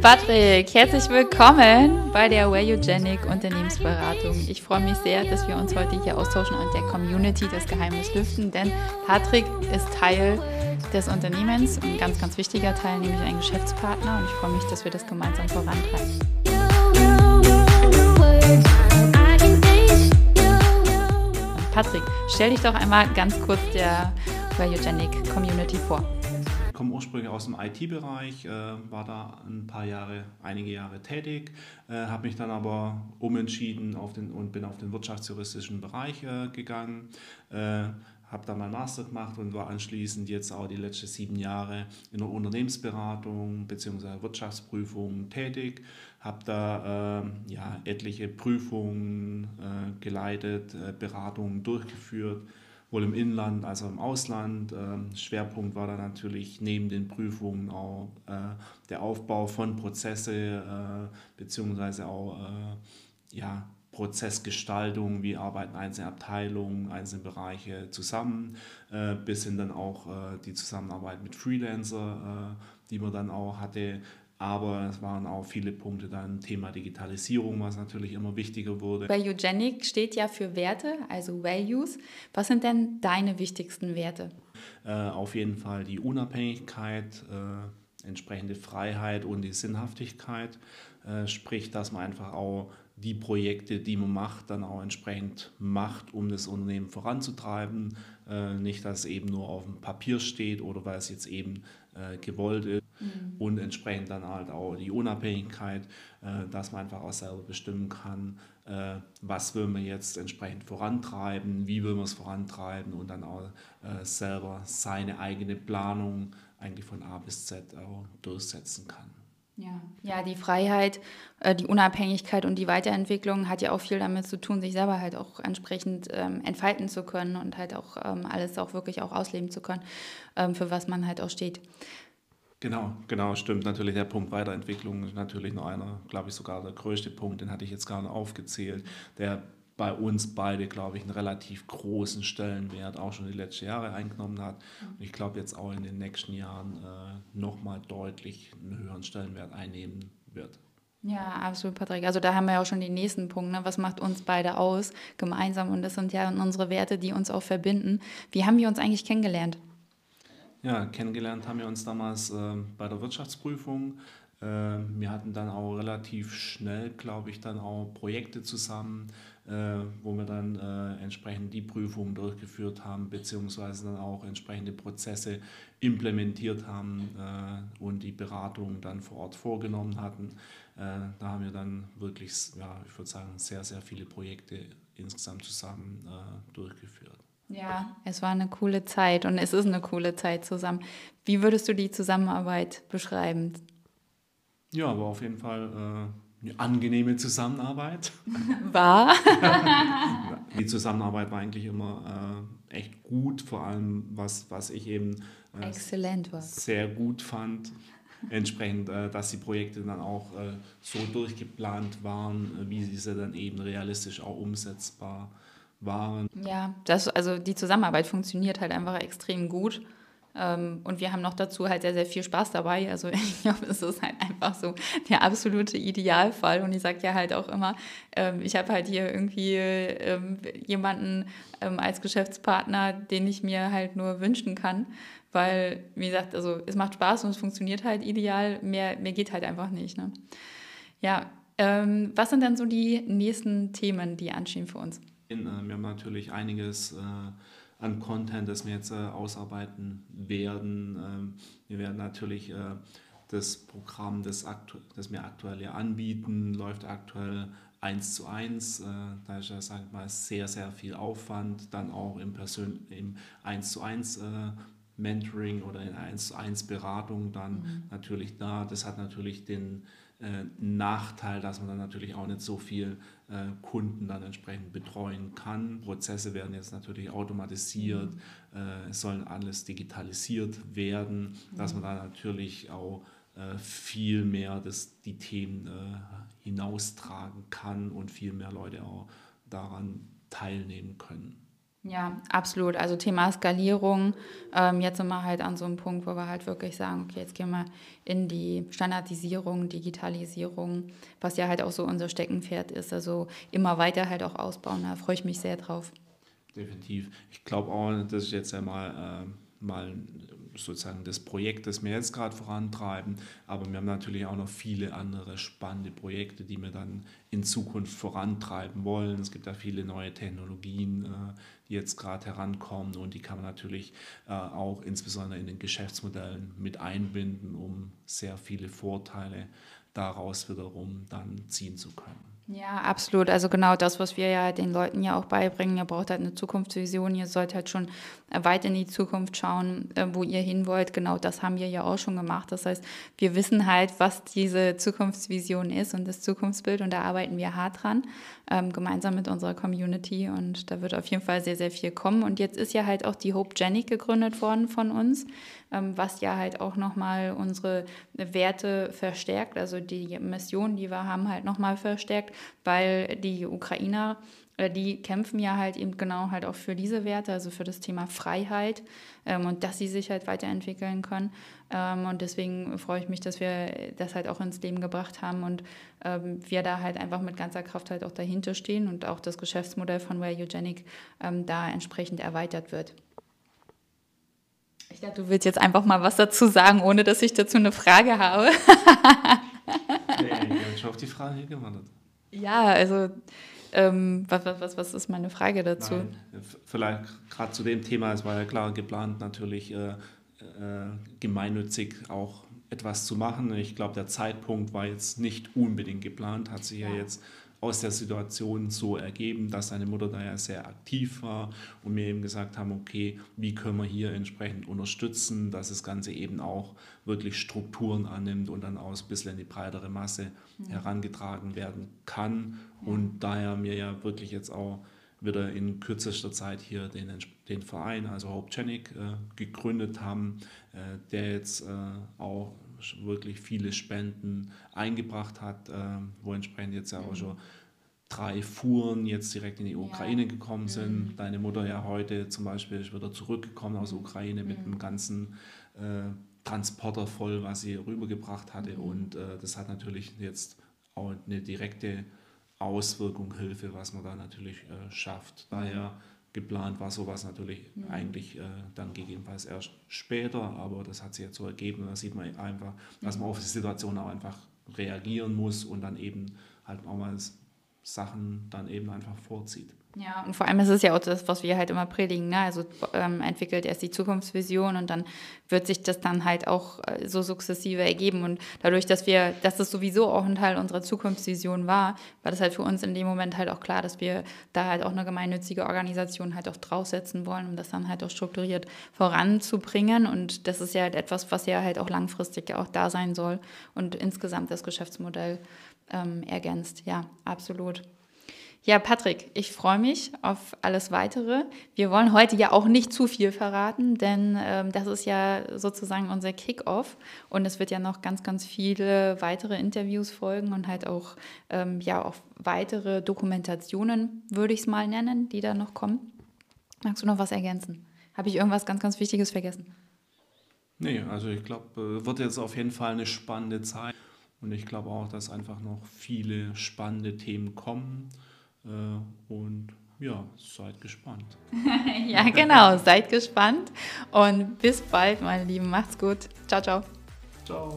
Patrick, herzlich willkommen bei der Wayogenic Unternehmensberatung. Ich freue mich sehr, dass wir uns heute hier austauschen und der Community das Geheimnis lüften, denn Patrick ist Teil des Unternehmens und ein ganz, ganz wichtiger Teil, nämlich ein Geschäftspartner und ich freue mich, dass wir das gemeinsam vorantreiben. Patrick, stell dich doch einmal ganz kurz der Wayogenic Community vor komme ursprünglich aus dem IT-Bereich, äh, war da ein paar Jahre, einige Jahre tätig, äh, habe mich dann aber umentschieden auf den, und bin auf den wirtschaftsjuristischen Bereich äh, gegangen. Äh, habe dann mein Master gemacht und war anschließend jetzt auch die letzten sieben Jahre in der Unternehmensberatung bzw. Wirtschaftsprüfung tätig. Habe da äh, ja, etliche Prüfungen äh, geleitet, äh, Beratungen durchgeführt sowohl im Inland als auch im Ausland. Ähm, Schwerpunkt war da natürlich neben den Prüfungen auch äh, der Aufbau von Prozesse äh, beziehungsweise auch äh, ja, Prozessgestaltung, wie arbeiten einzelne Abteilungen, einzelne Bereiche zusammen, bis hin dann auch die Zusammenarbeit mit Freelancer, die man dann auch hatte, aber es waren auch viele Punkte dann Thema Digitalisierung, was natürlich immer wichtiger wurde. Bei Eugenic steht ja für Werte, also Values. Was sind denn deine wichtigsten Werte? Äh, auf jeden Fall die Unabhängigkeit, äh, entsprechende Freiheit und die Sinnhaftigkeit. Äh, sprich, dass man einfach auch die Projekte, die man macht, dann auch entsprechend macht, um das Unternehmen voranzutreiben. Äh, nicht, dass es eben nur auf dem Papier steht oder weil es jetzt eben äh, gewollt ist. Mhm. Und entsprechend dann halt auch die Unabhängigkeit, äh, dass man einfach auch selber bestimmen kann, äh, was will man jetzt entsprechend vorantreiben, wie will man es vorantreiben und dann auch äh, selber seine eigene Planung eigentlich von A bis Z auch durchsetzen kann. Ja. ja, die Freiheit, äh, die Unabhängigkeit und die Weiterentwicklung hat ja auch viel damit zu tun, sich selber halt auch entsprechend ähm, entfalten zu können und halt auch ähm, alles auch wirklich auch ausleben zu können, ähm, für was man halt auch steht. Genau, genau, stimmt. Natürlich der Punkt Weiterentwicklung ist natürlich noch einer, glaube ich, sogar der größte Punkt, den hatte ich jetzt gerade aufgezählt, der bei uns beide, glaube ich, einen relativ großen Stellenwert auch schon die letzten Jahre eingenommen hat. Und ich glaube jetzt auch in den nächsten Jahren äh, nochmal deutlich einen höheren Stellenwert einnehmen wird. Ja, absolut, Patrick. Also da haben wir ja auch schon den nächsten Punkt. Ne? Was macht uns beide aus gemeinsam? Und das sind ja unsere Werte, die uns auch verbinden. Wie haben wir uns eigentlich kennengelernt? Ja, kennengelernt haben wir uns damals äh, bei der Wirtschaftsprüfung. Äh, wir hatten dann auch relativ schnell, glaube ich, dann auch Projekte zusammen, äh, wo wir dann äh, entsprechend die Prüfungen durchgeführt haben, beziehungsweise dann auch entsprechende Prozesse implementiert haben äh, und die Beratung dann vor Ort vorgenommen hatten. Da haben wir dann wirklich, ja, ich würde sagen, sehr, sehr viele Projekte insgesamt zusammen durchgeführt. Ja, es war eine coole Zeit und es ist eine coole Zeit zusammen. Wie würdest du die Zusammenarbeit beschreiben? Ja, aber auf jeden Fall äh, eine angenehme Zusammenarbeit. War? die Zusammenarbeit war eigentlich immer äh, echt gut, vor allem was, was ich eben äh, sehr gut fand. Entsprechend, äh, dass die Projekte dann auch äh, so durchgeplant waren, äh, wie sie dann eben realistisch auch umsetzbar waren waren. Ja, das, also die Zusammenarbeit funktioniert halt einfach extrem gut. Ähm, und wir haben noch dazu halt sehr, sehr viel Spaß dabei. Also ich glaube, es ist halt einfach so der absolute Idealfall. Und ich sage ja halt auch immer, ähm, ich habe halt hier irgendwie ähm, jemanden als Geschäftspartner, den ich mir halt nur wünschen kann. Weil, wie gesagt, also es macht Spaß und es funktioniert halt ideal. Mehr, mehr geht halt einfach nicht. Ne? Ja, was sind dann so die nächsten Themen, die anstehen für uns? Äh, wir haben natürlich einiges äh, an Content, das wir jetzt äh, ausarbeiten werden. Ähm, wir werden natürlich das Programm, das, das wir aktuell ja anbieten, läuft aktuell eins zu eins. Da ist ja, sag ich mal, sehr, sehr viel Aufwand. Dann auch im, Persön im 1 zu 1 Mentoring oder in 1 zu 1 Beratung dann mhm. natürlich da. Das hat natürlich den äh, Nachteil, dass man dann natürlich auch nicht so viel äh, Kunden dann entsprechend betreuen kann. Prozesse werden jetzt natürlich automatisiert, mhm. äh, es soll alles digitalisiert werden, dass man mhm. da natürlich auch äh, viel mehr das, die Themen äh, hinaustragen kann und viel mehr Leute auch daran teilnehmen können. Ja, absolut. Also Thema Skalierung. Ähm, jetzt sind wir halt an so einem Punkt, wo wir halt wirklich sagen, okay, jetzt gehen wir in die Standardisierung, Digitalisierung, was ja halt auch so unser Steckenpferd ist. Also immer weiter halt auch ausbauen. Da freue ich mich sehr drauf. Definitiv. Ich glaube auch, das ist jetzt ja mal, äh, mal sozusagen das Projekt, das wir jetzt gerade vorantreiben. Aber wir haben natürlich auch noch viele andere spannende Projekte, die wir dann in Zukunft vorantreiben wollen. Es gibt da viele neue Technologien, äh, die jetzt gerade herankommen und die kann man natürlich äh, auch insbesondere in den Geschäftsmodellen mit einbinden, um sehr viele Vorteile daraus wiederum dann ziehen zu können. Ja, absolut. Also genau das, was wir ja den Leuten ja auch beibringen. Ihr braucht halt eine Zukunftsvision. Ihr sollt halt schon weit in die Zukunft schauen, äh, wo ihr hin wollt. Genau das haben wir ja auch schon gemacht. Das heißt, wir wissen halt, was diese Zukunftsvision ist und das Zukunftsbild und da arbeiten wir hart dran, ähm, gemeinsam mit unserer Community und da wird auf jeden Fall sehr, sehr viel kommen. Und jetzt ist ja halt auch die Hope Genic gegründet worden von uns. Ähm, was ja halt auch nochmal unsere Werte verstärkt, also die Mission, die wir haben, halt nochmal verstärkt, weil die Ukrainer äh, die kämpfen ja halt eben genau halt auch für diese Werte, also für das Thema Freiheit ähm, und dass sie sich halt weiterentwickeln können. Ähm, und deswegen freue ich mich, dass wir das halt auch ins Leben gebracht haben und ähm, wir da halt einfach mit ganzer Kraft halt auch dahinter stehen und auch das Geschäftsmodell von Rare Eugenic ähm, da entsprechend erweitert wird. Ich dachte, du willst jetzt einfach mal was dazu sagen, ohne dass ich dazu eine Frage habe. ich habe schon auf die Frage gewandert. Ja, also ähm, was, was, was ist meine Frage dazu? Nein, vielleicht gerade zu dem Thema, es war ja klar geplant, natürlich äh, äh, gemeinnützig auch etwas zu machen. Ich glaube, der Zeitpunkt war jetzt nicht unbedingt geplant, hat sich ja, ja jetzt aus der Situation so ergeben, dass seine Mutter da ja sehr aktiv war und mir eben gesagt haben, okay, wie können wir hier entsprechend unterstützen, dass das Ganze eben auch wirklich Strukturen annimmt und dann aus ein bisschen in die breitere Masse mhm. herangetragen werden kann. Ja. Und daher mir ja wirklich jetzt auch wieder in kürzester Zeit hier den, den Verein, also Hope Chenic, äh, gegründet haben, äh, der jetzt äh, auch wirklich viele Spenden eingebracht hat, äh, wo entsprechend jetzt ja auch mhm. schon drei Fuhren jetzt direkt in die Ukraine ja. gekommen sind. Mhm. Deine Mutter ja heute zum Beispiel ist wieder zurückgekommen aus der Ukraine mit mhm. einem ganzen äh, Transporter voll, was sie rübergebracht hatte. Mhm. Und äh, das hat natürlich jetzt auch eine direkte Auswirkung, Hilfe, was man da natürlich äh, schafft. Daher Geplant war sowas natürlich mhm. eigentlich äh, dann gegebenenfalls erst später, aber das hat sich jetzt so ergeben. Da sieht man einfach, dass man auf die Situation auch einfach reagieren muss und dann eben halt auch mal Sachen dann eben einfach vorzieht. Ja, und vor allem ist es ja auch das, was wir halt immer predigen. Ne? Also ähm, entwickelt erst die Zukunftsvision und dann wird sich das dann halt auch äh, so sukzessive ergeben. Und dadurch, dass wir, dass das sowieso auch ein Teil unserer Zukunftsvision war, war das halt für uns in dem Moment halt auch klar, dass wir da halt auch eine gemeinnützige Organisation halt auch draufsetzen wollen, um das dann halt auch strukturiert voranzubringen. Und das ist ja halt etwas, was ja halt auch langfristig ja auch da sein soll und insgesamt das Geschäftsmodell ähm, ergänzt. Ja, absolut. Ja, Patrick, ich freue mich auf alles Weitere. Wir wollen heute ja auch nicht zu viel verraten, denn ähm, das ist ja sozusagen unser Kick-off und es wird ja noch ganz, ganz viele weitere Interviews folgen und halt auch, ähm, ja, auch weitere Dokumentationen, würde ich es mal nennen, die da noch kommen. Magst du noch was ergänzen? Habe ich irgendwas ganz, ganz Wichtiges vergessen? Nee, also ich glaube, äh, wird jetzt auf jeden Fall eine spannende Zeit und ich glaube auch, dass einfach noch viele spannende Themen kommen. Äh, und ja, seid gespannt. ja, genau, seid gespannt und bis bald, meine Lieben. Macht's gut. Ciao, ciao. Ciao.